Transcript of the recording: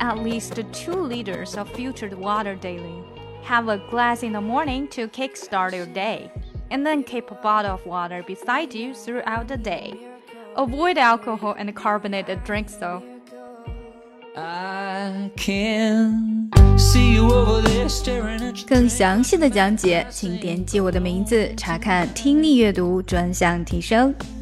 at least 2 liters of filtered water daily. Have a glass in the morning to kickstart your day, and then keep a bottle of water beside you throughout the day. Avoid alcohol and carbonated drinks though. I can see you over there staring at 更详细的讲解，请点击我的名字查看听力阅读专项提升。